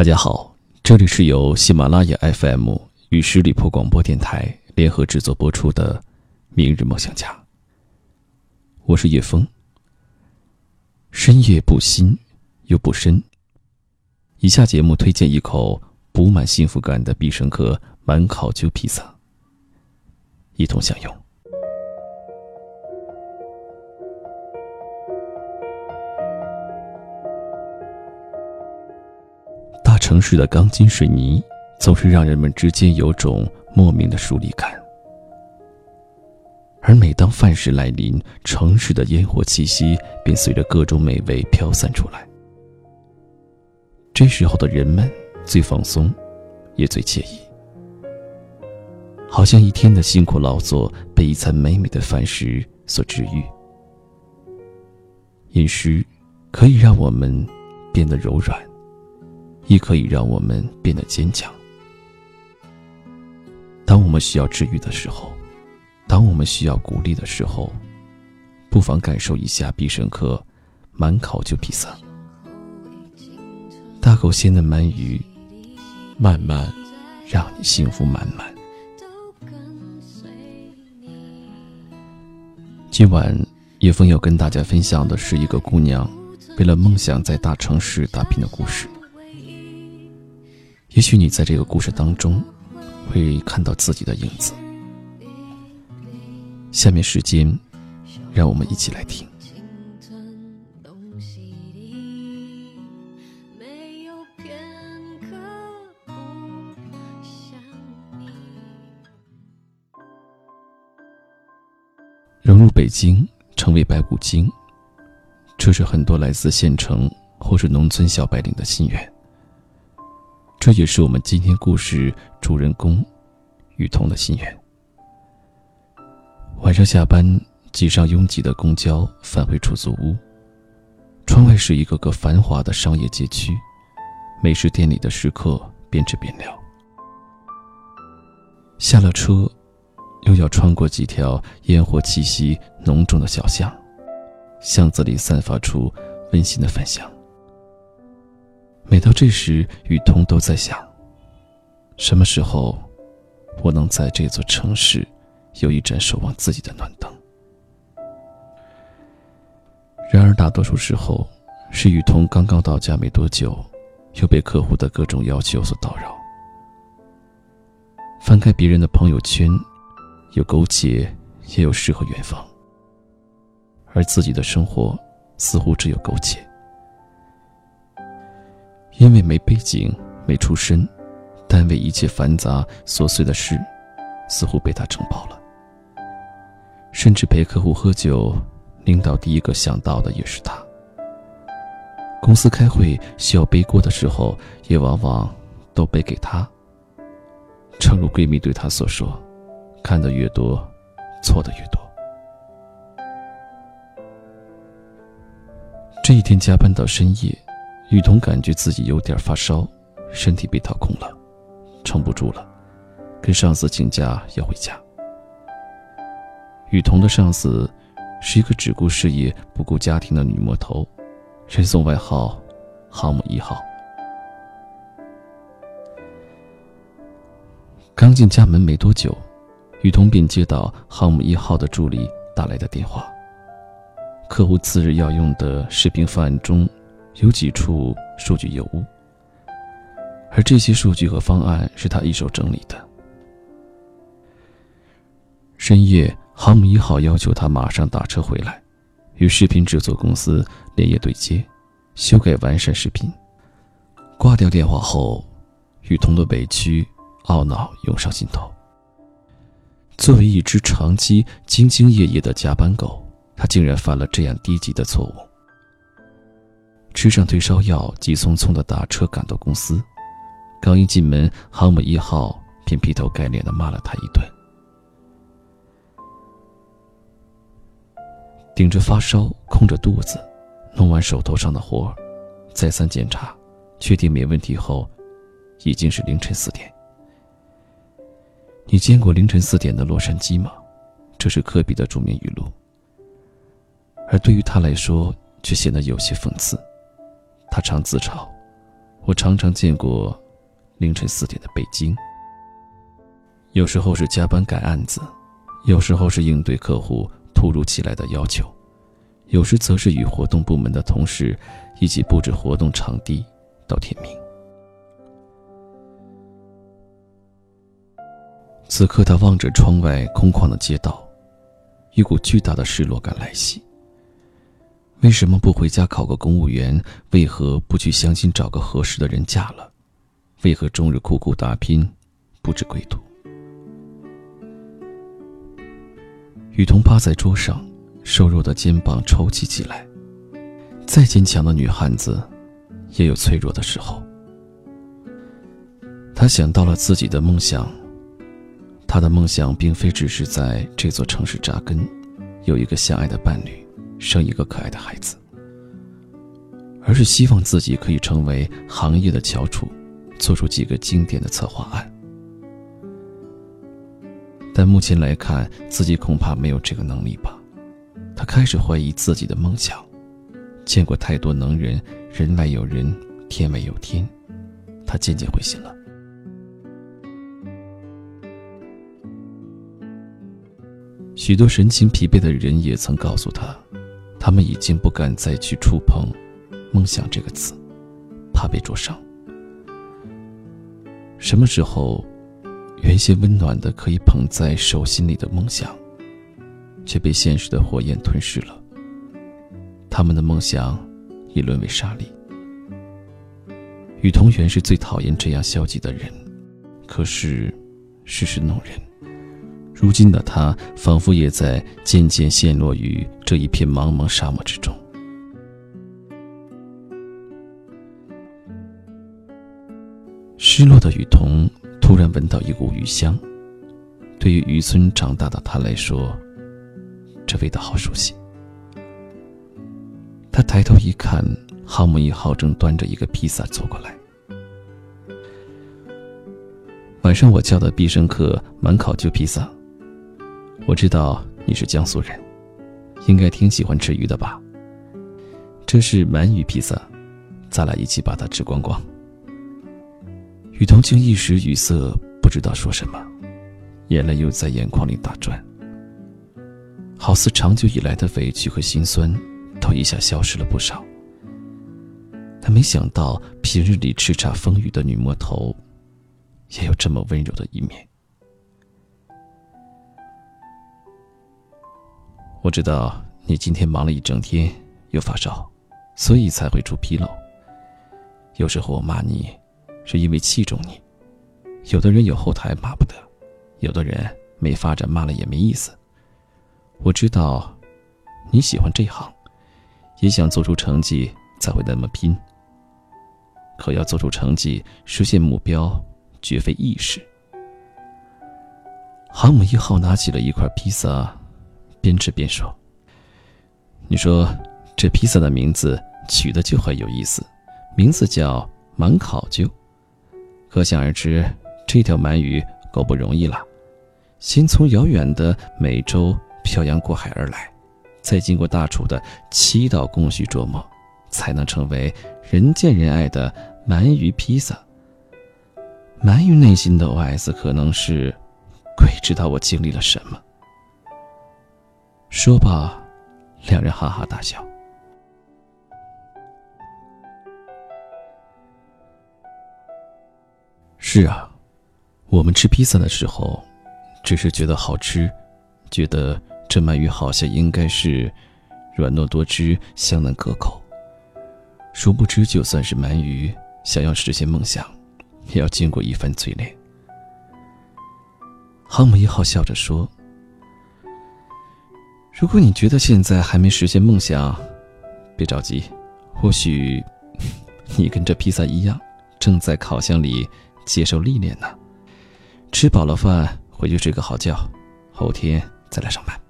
大家好，这里是由喜马拉雅 FM 与十里铺广播电台联合制作播出的《明日梦想家》。我是叶枫。深夜不心又不深。以下节目推荐一口补满幸福感的必胜客满烤鸠披萨，一同享用。城市的钢筋水泥总是让人们之间有种莫名的疏离感，而每当饭时来临，城市的烟火气息便随着各种美味飘散出来。这时候的人们最放松，也最惬意，好像一天的辛苦劳作被一餐美美的饭食所治愈。饮食可以让我们变得柔软。亦可以让我们变得坚强。当我们需要治愈的时候，当我们需要鼓励的时候，不妨感受一下必胜客满烤就披萨。大口鲜的鳗鱼，慢慢让你幸福满满。今晚叶枫要跟大家分享的是一个姑娘为了梦想在大城市打拼的故事。也许你在这个故事当中，会看到自己的影子。下面时间，让我们一起来听。融入北京，成为白骨精，这是很多来自县城或是农村小白领的心愿。这也是我们今天故事主人公雨桐的心愿。晚上下班，挤上拥挤的公交，返回出租屋。窗外是一个个繁华的商业街区，美食店里的食客边吃边聊。下了车，又要穿过几条烟火气息浓重的小巷，巷子里散发出温馨的饭香。每到这时，雨桐都在想：什么时候，我能在这座城市有一盏守望自己的暖灯？然而，大多数时候，是雨桐刚刚到家没多久，又被客户的各种要求所打扰。翻开别人的朋友圈，有苟且，也有诗和远方，而自己的生活似乎只有苟且。因为没背景、没出身，单位一切繁杂琐碎的事，似乎被他承包了。甚至陪客户喝酒，领导第一个想到的也是他。公司开会需要背锅的时候，也往往都背给他。正如闺蜜对他所说：“看得越多，错的越多。”这一天加班到深夜。雨桐感觉自己有点发烧，身体被掏空了，撑不住了，跟上司请假要回家。雨桐的上司是一个只顾事业不顾家庭的女魔头，人送外号“航母一号”。刚进家门没多久，雨桐便接到“航母一号”的助理打来的电话，客户次日要用的视频方案中。有几处数据有误，而这些数据和方案是他一手整理的。深夜，航母一号要求他马上打车回来，与视频制作公司连夜对接，修改完善视频。挂掉电话后，雨桐的委屈、懊恼涌上心头。作为一只长期兢兢业业的加班狗，他竟然犯了这样低级的错误。吃上退烧药，急匆匆的打车赶到公司。刚一进门，航母一号便劈头盖脸的骂了他一顿。顶着发烧，空着肚子，弄完手头上的活再三检查，确定没问题后，已经是凌晨四点。你见过凌晨四点的洛杉矶吗？这是科比的著名语录。而对于他来说，却显得有些讽刺。他常自嘲，我常常见过凌晨四点的北京。有时候是加班改案子，有时候是应对客户突如其来的要求，有时则是与活动部门的同事一起布置活动场地到天明。此刻，他望着窗外空旷的街道，一股巨大的失落感来袭。为什么不回家考个公务员？为何不去相亲找个合适的人嫁了？为何终日苦苦打拼，不知归途？雨桐趴在桌上，瘦弱的肩膀抽泣起来。再坚强的女汉子，也有脆弱的时候。他想到了自己的梦想。他的梦想并非只是在这座城市扎根，有一个相爱的伴侣。生一个可爱的孩子，而是希望自己可以成为行业的翘楚，做出几个经典的策划案。但目前来看，自己恐怕没有这个能力吧。他开始怀疑自己的梦想。见过太多能人，人外有人，天外有天，他渐渐灰心了。许多神情疲惫的人也曾告诉他。他们已经不敢再去触碰“梦想”这个词，怕被灼伤。什么时候，原先温暖的可以捧在手心里的梦想，却被现实的火焰吞噬了？他们的梦想已沦为沙砾。雨桐原是最讨厌这样消极的人，可是，世事弄人。如今的他，仿佛也在渐渐陷落于这一片茫茫沙漠之中。失落的雨桐突然闻到一股雨香，对于渔村长大的他来说，这味道好熟悉。他抬头一看，航母一号正端着一个披萨走过来。晚上我叫的必胜客满烤就披萨。我知道你是江苏人，应该挺喜欢吃鱼的吧？这是鳗鱼披萨，咱俩一起把它吃光光。雨桐竟一时语塞，不知道说什么，眼泪又在眼眶里打转，好似长久以来的委屈和心酸，都一下消失了不少。他没想到平日里叱咤风雨的女魔头，也有这么温柔的一面。我知道你今天忙了一整天，又发烧，所以才会出纰漏。有时候我骂你，是因为器重你。有的人有后台骂不得，有的人没发展骂了也没意思。我知道你喜欢这行，也想做出成绩才会那么拼。可要做出成绩，实现目标，绝非易事。航母一号拿起了一块披萨。边吃边说：“你说这披萨的名字取的就很有意思，名字叫‘满考究’，可想而知，这条鳗鱼够不容易了。先从遥远的美洲漂洋过海而来，再经过大厨的七道工序琢磨，才能成为人见人爱的鳗鱼披萨。鳗鱼内心的 OS 可能是：鬼知道我经历了什么。”说罢，两人哈哈大笑。是啊，我们吃披萨的时候，只是觉得好吃，觉得这鳗鱼好像应该是软糯多汁、香嫩可口。殊不知，就算是鳗鱼，想要实现梦想，也要经过一番淬炼。航母一号笑着说。如果你觉得现在还没实现梦想，别着急，或许 你跟这披萨一样，正在烤箱里接受历练呢。吃饱了饭，回去睡个好觉，后天再来上班。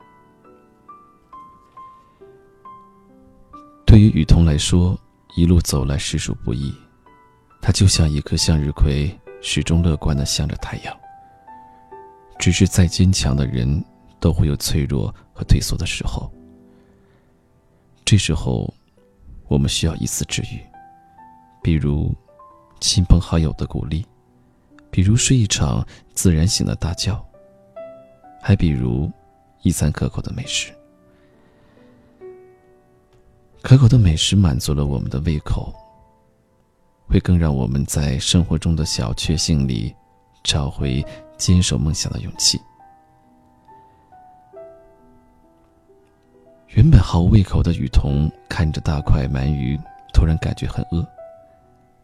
对于雨桐来说，一路走来实属不易，他就像一颗向日葵，始终乐观的向着太阳。只是再坚强的人。都会有脆弱和退缩的时候。这时候，我们需要一次治愈，比如亲朋好友的鼓励，比如睡一场自然醒的大觉，还比如一餐可口的美食。可口的美食满足了我们的胃口，会更让我们在生活中的小确幸里找回坚守梦想的勇气。原本毫无胃口的雨桐看着大块鳗鱼，突然感觉很饿，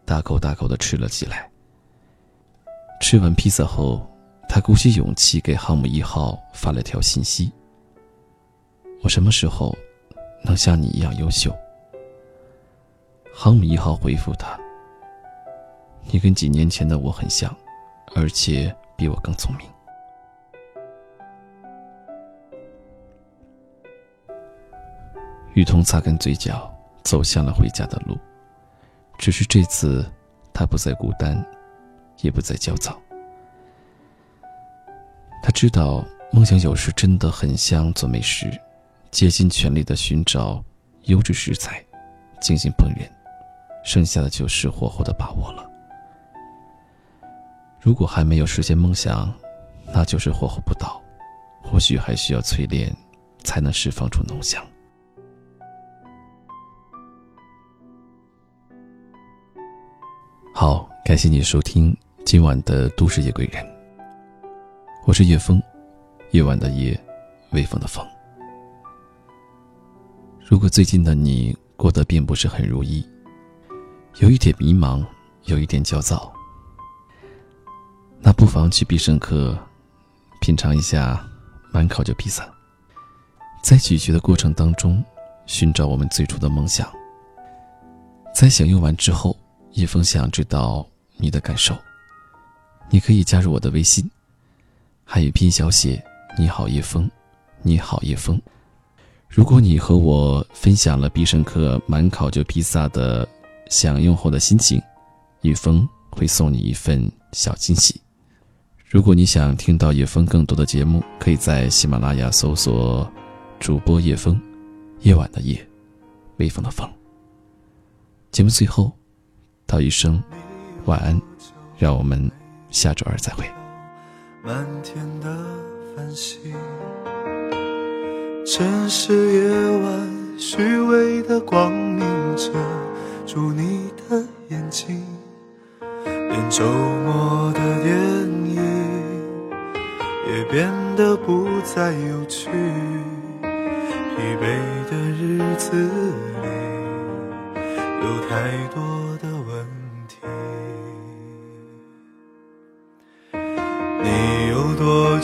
大口大口的吃了起来。吃完披萨后，他鼓起勇气给航母一号发了条信息：“我什么时候能像你一样优秀？”航母一号回复他：“你跟几年前的我很像，而且比我更聪明。”雨桐擦干嘴角，走向了回家的路。只是这次，他不再孤单，也不再焦躁。他知道，梦想有时真的很像做美食，竭尽全力的寻找优质食材，精心烹饪，剩下的就是火候的把握了。如果还没有实现梦想，那就是火候不到，或许还需要淬炼，才能释放出浓香。好，感谢你收听今晚的都市夜归人。我是叶枫，夜晚的夜，微风的风。如果最近的你过得并不是很如意，有一点迷茫，有一点焦躁，那不妨去必胜客品尝一下满烤酒披萨，在咀嚼的过程当中寻找我们最初的梦想，在享用完之后。叶枫想知道你的感受，你可以加入我的微信，汉语拼音小写“你好叶枫”，你好叶枫。如果你和我分享了必胜客满烤就披萨的享用后的心情，叶峰会送你一份小惊喜。如果你想听到叶枫更多的节目，可以在喜马拉雅搜索主播叶枫，夜晚的夜，微风的风。节目最后。道一声晚安，让我们下周二再会。漫天的繁星，城市夜晚虚伪的光明遮住你的眼睛，连周末的电影也变得不再有趣，疲惫的日子里有太多。的